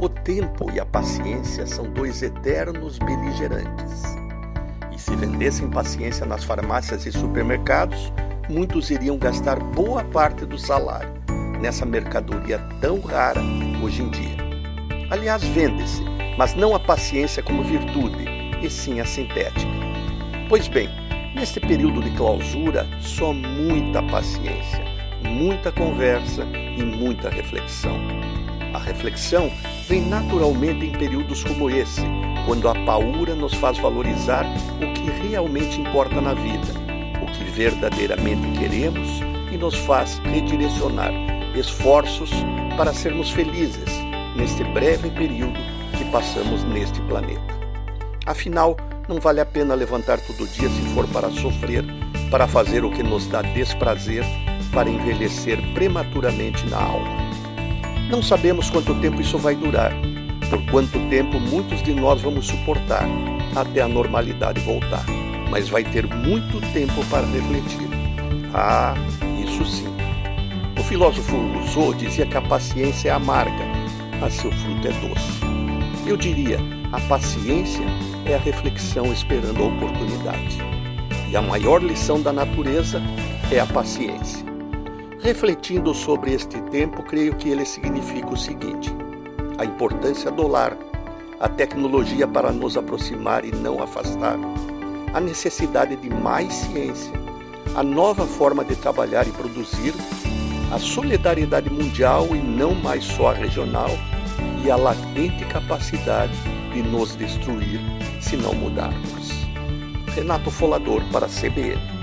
O tempo e a paciência são dois eternos beligerantes. E se vendessem paciência nas farmácias e supermercados, muitos iriam gastar boa parte do salário nessa mercadoria tão rara hoje em dia. Aliás, vende-se, mas não a paciência como virtude, e sim a sintética. Pois bem, neste período de clausura, só muita paciência, muita conversa e muita reflexão. A reflexão vem naturalmente em períodos como esse, quando a paura nos faz valorizar o que realmente importa na vida, o que verdadeiramente queremos e nos faz redirecionar esforços para sermos felizes neste breve período que passamos neste planeta. Afinal, não vale a pena levantar todo dia se for para sofrer, para fazer o que nos dá desprazer, para envelhecer prematuramente na alma. Não sabemos quanto tempo isso vai durar, por quanto tempo muitos de nós vamos suportar até a normalidade voltar, mas vai ter muito tempo para refletir. Ah, isso sim. O filósofo Rousseau dizia que a paciência é amarga, mas seu fruto é doce. Eu diria, a paciência é a reflexão esperando a oportunidade. E a maior lição da natureza é a paciência. Refletindo sobre este tempo, creio que ele significa o seguinte: a importância do lar, a tecnologia para nos aproximar e não afastar, a necessidade de mais ciência, a nova forma de trabalhar e produzir, a solidariedade mundial e não mais só a regional, e a latente capacidade de nos destruir se não mudarmos. Renato Folador para a CBN.